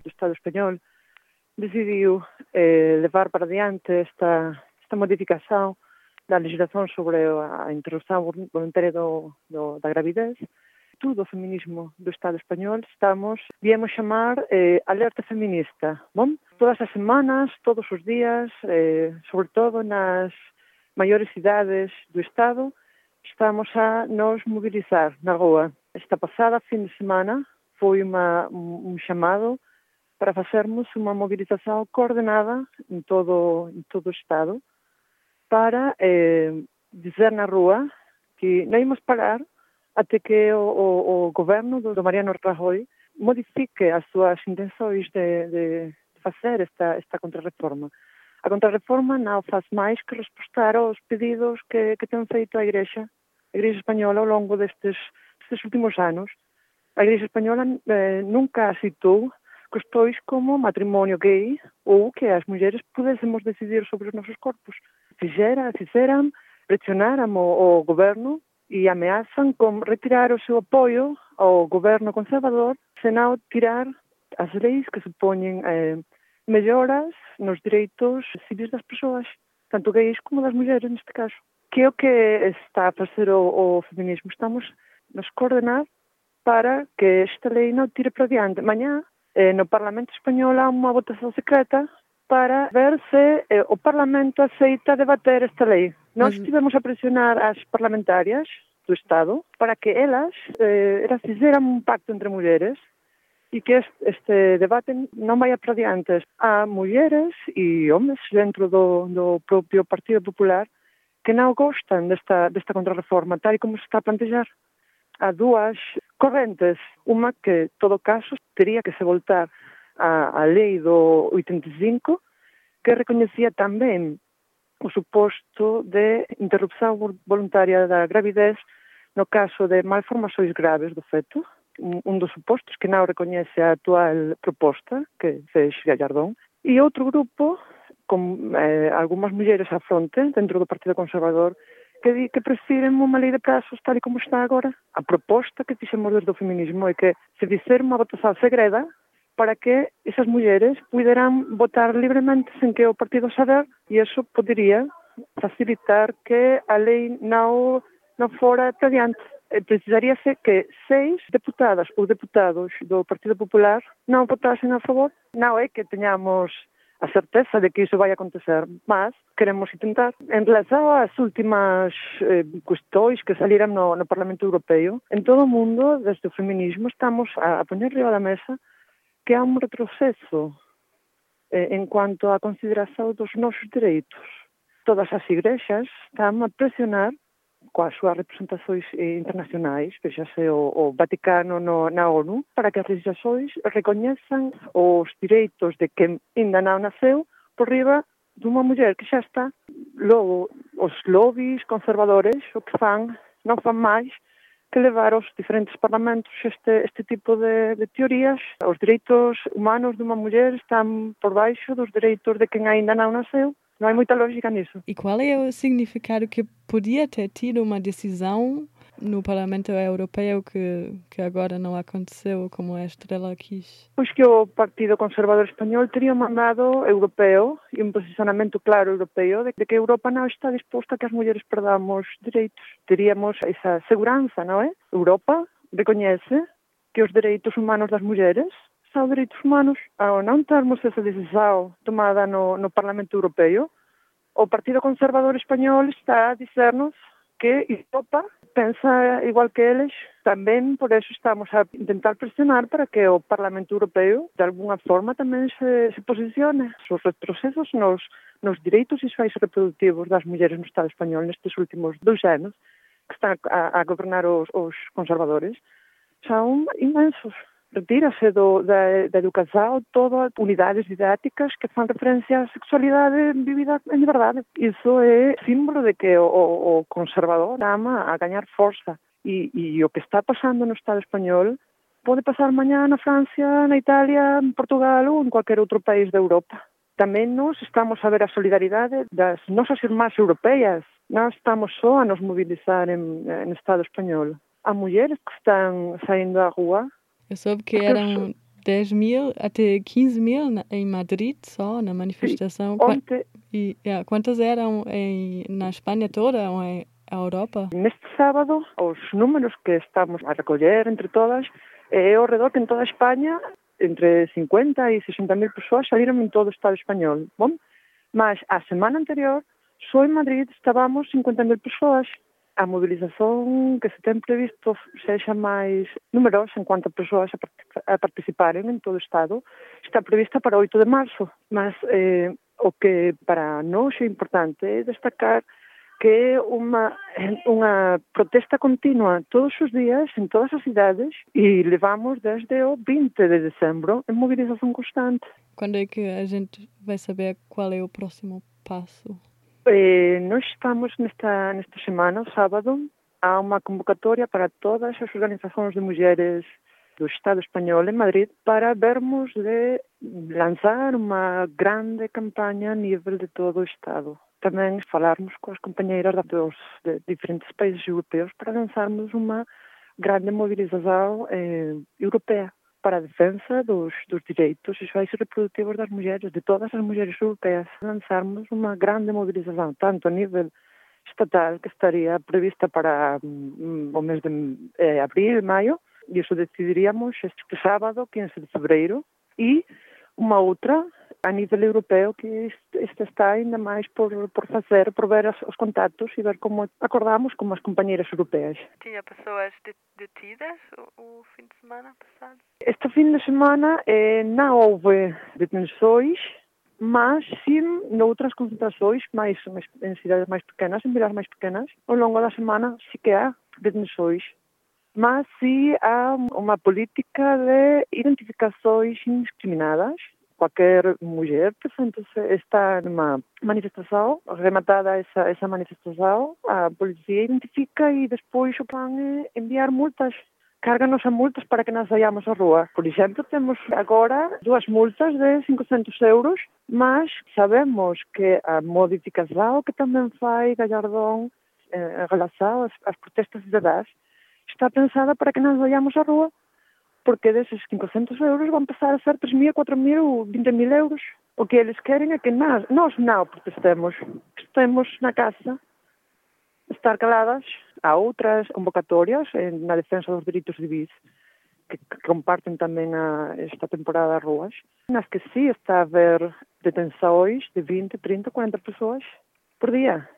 do Estado español decidiu eh, levar para diante esta, esta modificación da legislación sobre a interrupción voluntaria do, do, da gravidez, todo o feminismo do Estado español estamos, viemos chamar eh, alerta feminista. Bom, todas as semanas, todos os días, eh, sobre todo nas maiores cidades do Estado, estamos a nos mobilizar na rua. Esta pasada fin de semana foi uma, um chamado para facermos unha mobilización coordenada en todo, en todo o Estado para eh, dizer na rúa que non imos parar até que o, o, o goberno do Mariano Rajoy modifique as súas intencións de, de facer esta, esta contrarreforma. A contrarreforma non faz máis que respostar aos pedidos que, que ten feito a Igrexa, a Igrexa Española ao longo destes, destes últimos anos. A Igrexa Española eh, nunca citou custois como matrimonio gay ou que as mulleres pudésemos decidir sobre os nosos corpos. Fixera, fixeran, presionaran o, o goberno e ameazan con retirar o seu apoio ao goberno conservador senao tirar as leis que supoñen eh, melloras nos direitos civis das persoas, tanto gays como das mulleres neste caso. Que é o que está a facer o, o feminismo? Estamos nos coordenar para que esta lei non tire para diante. Mañá eh, no Parlamento Español há unha votación secreta para ver se eh, o Parlamento aceita debater esta lei. Nós estivemos a presionar as parlamentarias do Estado para que elas eh, elas fizeran un pacto entre mulleres e que este debate non vai para diante. Há mulleres e homens dentro do, do propio Partido Popular que non gostan desta, desta contrarreforma, tal como se está a plantear. Há dúas correntes. Uma que, todo caso, teria que se voltar á, á lei do 85, que recoñecía tamén o suposto de interrupción voluntaria da gravidez no caso de malformações graves do feto, un dos supostos que non recoñece a actual proposta que fez Gallardón, e outro grupo con eh, algunhas mulleres á fronte dentro do Partido Conservador que di que prefiren unha lei de prazos tal e como está agora. A proposta que fixemos desde o feminismo é que se dicer unha votación segreda para que esas mulleres puderan votar libremente sen que o partido saber e eso podería facilitar que a lei non, non fora adiante. diante. Precisaríase que seis deputadas ou deputados do Partido Popular non votasen a favor. Non é que teñamos a certeza de que iso vai acontecer, mas queremos intentar. En relación ás últimas eh, cuestións que saliran no, no Parlamento Europeo, en todo o mundo, desde o feminismo, estamos a, a poñer riba da mesa que há un retroceso eh, en cuanto á consideración dos nosos dereitos. Todas as igrexas están a presionar coas súas representacións eh, internacionais, que xa sei o, o Vaticano no, na ONU, para que as legislações recoñezan os direitos de quen ainda non naceu por riba dunha muller que xa está. Logo, os lobbies conservadores o que fan, non fan máis que levar aos diferentes parlamentos este, este tipo de, de teorías. Os direitos humanos dunha muller están por baixo dos direitos de quen aínda non naceu Non hai moita lógica nisso. E qual é o significado que podia ter tido uma decisão no Parlamento Europeu que, que agora não aconteceu, como a Estrela quis? Pois que o Partido Conservador Espanhol teria um mandado europeu e um posicionamento claro europeu de que a Europa não está disposta a que as mulheres perdamos direitos. Teríamos essa segurança, não é? Europa reconhece que os direitos humanos das mulheres aos Direitos Humanos, ao non termos esa decisión tomada no, no Parlamento Europeo, o Partido Conservador Español está a dicernos que Europa pensa igual que eles, tamén por eso estamos a intentar presionar para que o Parlamento Europeo de alguna forma tamén se, se posicione os retrocesos nos, nos direitos sexuais reproductivos das mulleres no Estado español nestes últimos dois anos que están a, a gobernar os, os conservadores son imensos retírase do, da, da educación todas unidades didáticas que fan referencia á sexualidade vivida en liberdade. Iso é símbolo de que o, o conservador ama a gañar forza. E, e o que está pasando no Estado español pode pasar mañá na Francia, na Italia, en Portugal ou en cualquier outro país de Europa. Tamén nos estamos a ver a solidaridade das nosas irmás europeas. Non estamos só a nos mobilizar en, en Estado español. A mulleres que están saindo á rúa Eu soube que eram 10 mil até 15 mil em Madrid só, na manifestação. Ontem... E yeah, quantas eram em, na Espanha toda ou em Europa? Neste sábado, os números que estamos a recolher entre todas é ao redor que en toda España entre 50 e 60 mil persoas saíram em todo o Estado espanhol. Bom, mas a semana anterior, só em Madrid estábamos 50 mil persoas. A mobilização que se tem previsto seja mais numerosa em quanto a pessoas a participarem em todo o Estado está prevista para 8 de março. Mas eh, o que para nós é importante é destacar que é uma, uma protesta contínua todos os dias em todas as cidades e levamos desde o 20 de dezembro em mobilização constante. Quando é que a gente vai saber qual é o próximo passo? Eh, nós estamos nesta, nesta semana, sábado, há uma convocatória para todas as organizações de mulheres do Estado espanhol em Madrid para vermos de lançar uma grande campanha a nível de todo o Estado. Tamén falarmos coas compañeiras dos de diferentes países europeos para lanzarmos unha grande mobilización eh, europea para a defensa dos, dos direitos sexuais e reproductivos das mulleres, de todas as mulleres europeas. Lanzarmos unha grande mobilización, tanto a nivel estatal, que estaría prevista para mm, o mes de eh, abril, maio, e iso decidiríamos este sábado, 15 de febreiro, e unha outra a nível europeo que este está ainda máis por, por facer, por ver os, os contactos e ver como acordamos como as compañeiras europeas. Tinha persoas detidas o, o fim de semana passado? Este fim de semana eh, non houve detenções, mas sim noutras concentrações máis em cidades máis pequenas, em vilas máis pequenas, ao longo da semana sí que há detenções mas sim há uma política de identificações indiscriminadas cualquier muller que sentese está numa manifestación, rematada esa, esa manifestación, a policía identifica e despois o plan é enviar multas carganos a multas para que nos saiamos á rúa. Por exemplo, temos agora dúas multas de 500 euros, mas sabemos que a modificación que tamén fai Gallardón eh, en relación as protestas de DAS está pensada para que nos vayamos á rúa porque desses 500 euros vão passar a ser 3.000, 4.000, 20.000 euros. O que eles querem é que nós, nós não protestemos, estemos na casa, estar caladas. Há outras convocatórias na defesa dos direitos civis que, que compartem também a, esta temporada ruas, nas que sim está a haver detenções de 20, 30, 40 pessoas por dia.